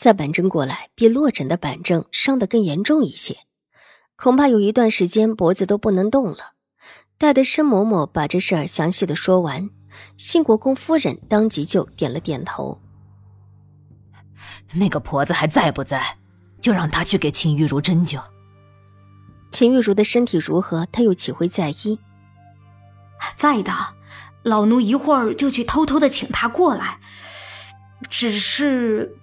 再板正过来，比落枕的板正伤得更严重一些，恐怕有一段时间脖子都不能动了。待得申嬷嬷把这事儿详细的说完，信国公夫人当即就点了点头。那个婆子还在不在？就让她去给秦玉茹针灸。秦玉茹的身体如何？她又岂会在意？在的，老奴一会儿就去偷偷的请她过来。只是。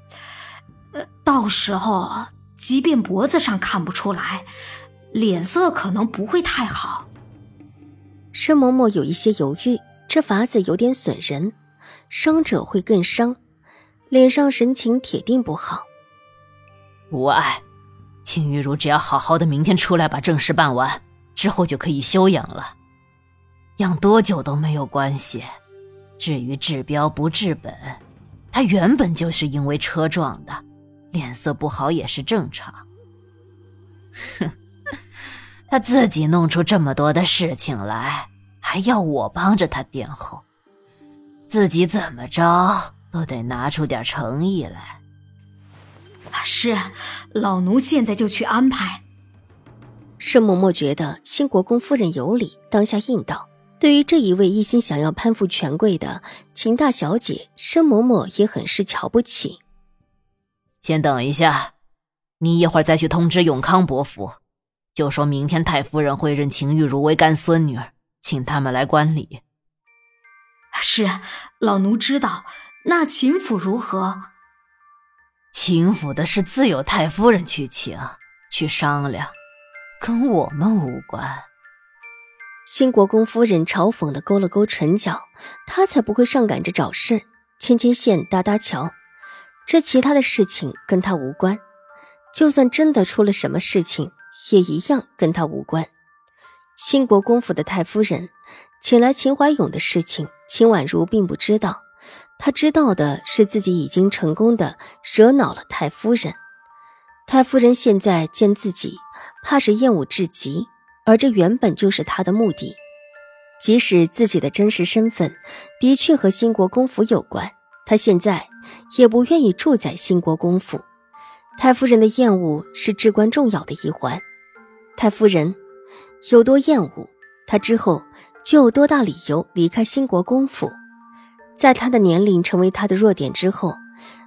到时候，即便脖子上看不出来，脸色可能不会太好。申嬷嬷有一些犹豫，这法子有点损人，伤者会更伤，脸上神情铁定不好。无碍，秦玉茹只要好好的，明天出来把正事办完，之后就可以休养了。养多久都没有关系。至于治标不治本，他原本就是因为车撞的。脸色不好也是正常。哼，他自己弄出这么多的事情来，还要我帮着他垫后，自己怎么着都得拿出点诚意来。是，老奴现在就去安排。申嬷嬷觉得新国公夫人有理，当下应道：“对于这一位一心想要攀附权贵的秦大小姐，申嬷嬷也很是瞧不起。”先等一下，你一会儿再去通知永康伯府，就说明天太夫人会认秦玉茹为干孙女，请他们来观礼。是，老奴知道。那秦府如何？秦府的事自有太夫人去请，去商量，跟我们无关。新国公夫人嘲讽的勾了勾唇角，她才不会上赶着找事，牵牵线，搭搭桥。这其他的事情跟他无关，就算真的出了什么事情，也一样跟他无关。兴国公府的太夫人请来秦怀勇的事情，秦婉如并不知道。她知道的是自己已经成功的惹恼了太夫人。太夫人现在见自己，怕是厌恶至极，而这原本就是她的目的。即使自己的真实身份的确和兴国公府有关，她现在。也不愿意住在兴国公府，太夫人的厌恶是至关重要的一环。太夫人有多厌恶，她之后就有多大理由离开兴国公府。在她的年龄成为她的弱点之后，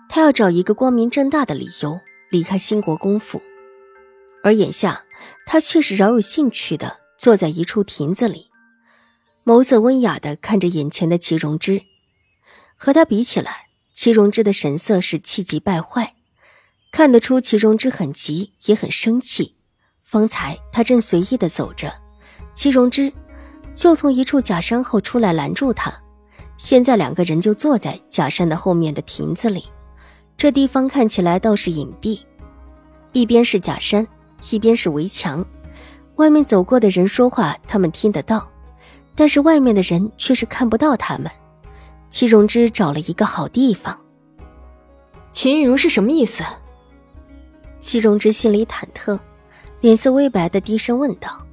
她要找一个光明正大的理由离开兴国公府。而眼下，她却是饶有兴趣的坐在一处亭子里，眸色温雅的看着眼前的祁荣之，和他比起来。祁荣之的神色是气急败坏，看得出祁荣之很急，也很生气。方才他正随意的走着，祁荣之就从一处假山后出来拦住他。现在两个人就坐在假山的后面的亭子里，这地方看起来倒是隐蔽，一边是假山，一边是围墙，外面走过的人说话他们听得到，但是外面的人却是看不到他们。戚荣之找了一个好地方。秦玉茹是什么意思？戚荣之心里忐忑，脸色微白的低声问道。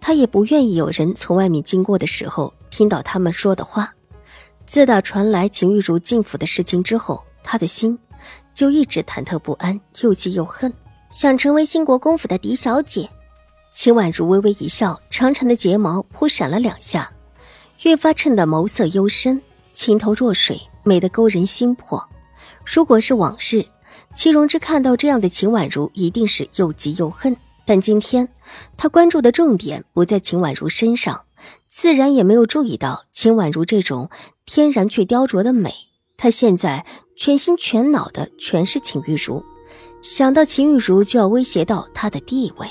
他也不愿意有人从外面经过的时候听到他们说的话。自打传来秦玉茹进府的事情之后，他的心就一直忐忑不安，又气又恨，想成为兴国公府的嫡小姐。秦婉如微微一笑，长长的睫毛扑闪了两下，越发衬得眸色幽深。清透若水，美得勾人心魄。如果是往事，祁荣之看到这样的秦婉如，一定是又急又恨。但今天他关注的重点不在秦婉如身上，自然也没有注意到秦婉如这种天然却雕琢的美。他现在全心全脑的全是秦玉茹，想到秦玉茹就要威胁到他的地位。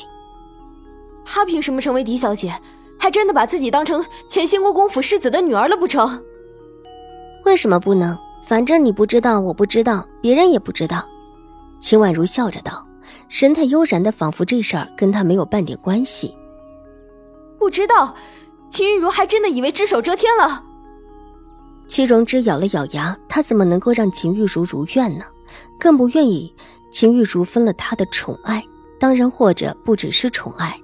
他凭什么成为嫡小姐？还真的把自己当成前兴国公府世子的女儿了不成？为什么不能？反正你不知道，我不知道，别人也不知道。秦婉如笑着道，神态悠然的，仿佛这事儿跟他没有半点关系。不知道，秦玉茹还真的以为只手遮天了。戚荣之咬了咬牙，他怎么能够让秦玉茹如愿呢？更不愿意秦玉茹分了他的宠爱，当然或者不只是宠爱，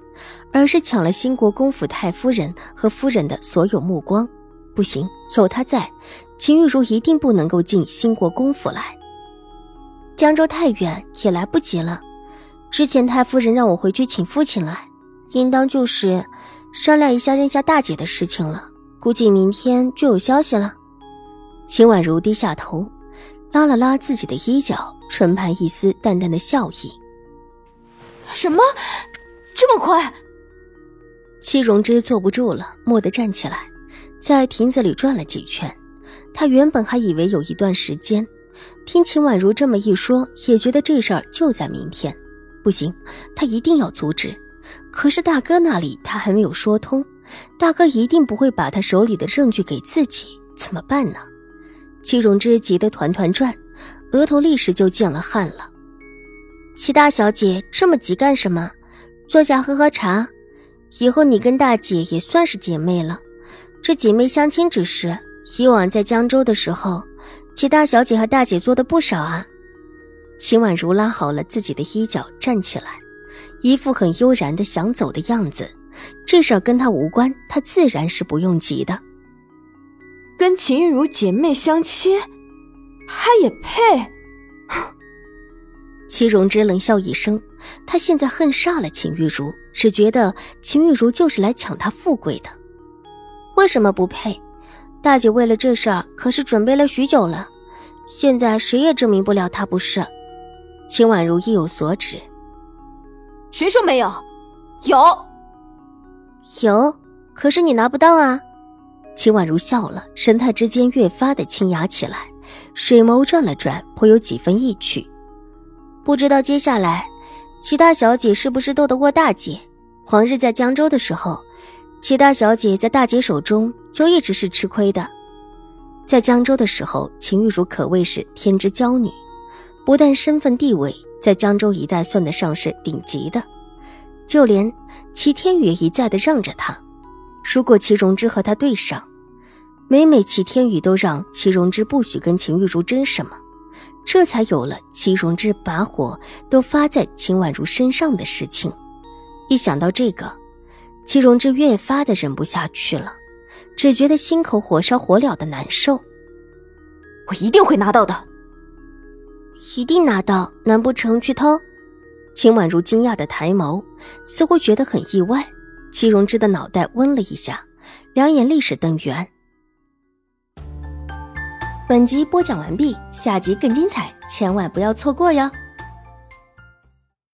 而是抢了兴国公府太夫人和夫人的所有目光。不行，有他在，秦玉茹一定不能够进兴国公府来。江州太远，也来不及了。之前太夫人让我回去请父亲来，应当就是商量一下认下大姐的事情了。估计明天就有消息了。秦婉如低下头，拉了拉自己的衣角，唇畔一丝淡淡的笑意。什么？这么快？戚荣之坐不住了，蓦地站起来，在亭子里转了几圈。他原本还以为有一段时间，听秦婉如这么一说，也觉得这事儿就在明天。不行，他一定要阻止。可是大哥那里他还没有说通，大哥一定不会把他手里的证据给自己，怎么办呢？戚荣之急得团团转，额头立时就见了汗了。齐大小姐这么急干什么？坐下喝喝茶。以后你跟大姐也算是姐妹了。这姐妹相亲之事，以往在江州的时候，齐大小姐和大姐做的不少啊。秦婉如拉好了自己的衣角，站起来，一副很悠然的想走的样子。这事儿跟她无关，她自然是不用急的。跟秦玉茹姐妹相亲，她也配？齐荣之冷笑一声，他现在恨煞了秦玉茹，只觉得秦玉茹就是来抢他富贵的。为什么不配？大姐为了这事儿可是准备了许久了，现在谁也证明不了她不是。秦婉如意有所指，谁说没有？有，有，可是你拿不到啊。秦婉如笑了，神态之间越发的清雅起来，水眸转了转，颇有几分意趣。不知道接下来，齐大小姐是不是斗得过大姐？黄日在江州的时候，齐大小姐在大姐手中就一直是吃亏的。在江州的时候，秦玉茹可谓是天之娇女，不但身份地位在江州一带算得上是顶级的，就连齐天宇一再的让着她。如果齐荣之和他对上，每每齐天宇都让齐荣之不许跟秦玉茹争什么，这才有了齐荣之把火都发在秦婉如身上的事情。一想到这个，齐荣之越发的忍不下去了，只觉得心口火烧火燎的难受。我一定会拿到的，一定拿到，难不成去偷？秦婉如惊讶的抬眸，似乎觉得很意外。齐荣之的脑袋嗡了一下，两眼立时瞪圆。本集播讲完毕，下集更精彩，千万不要错过哟！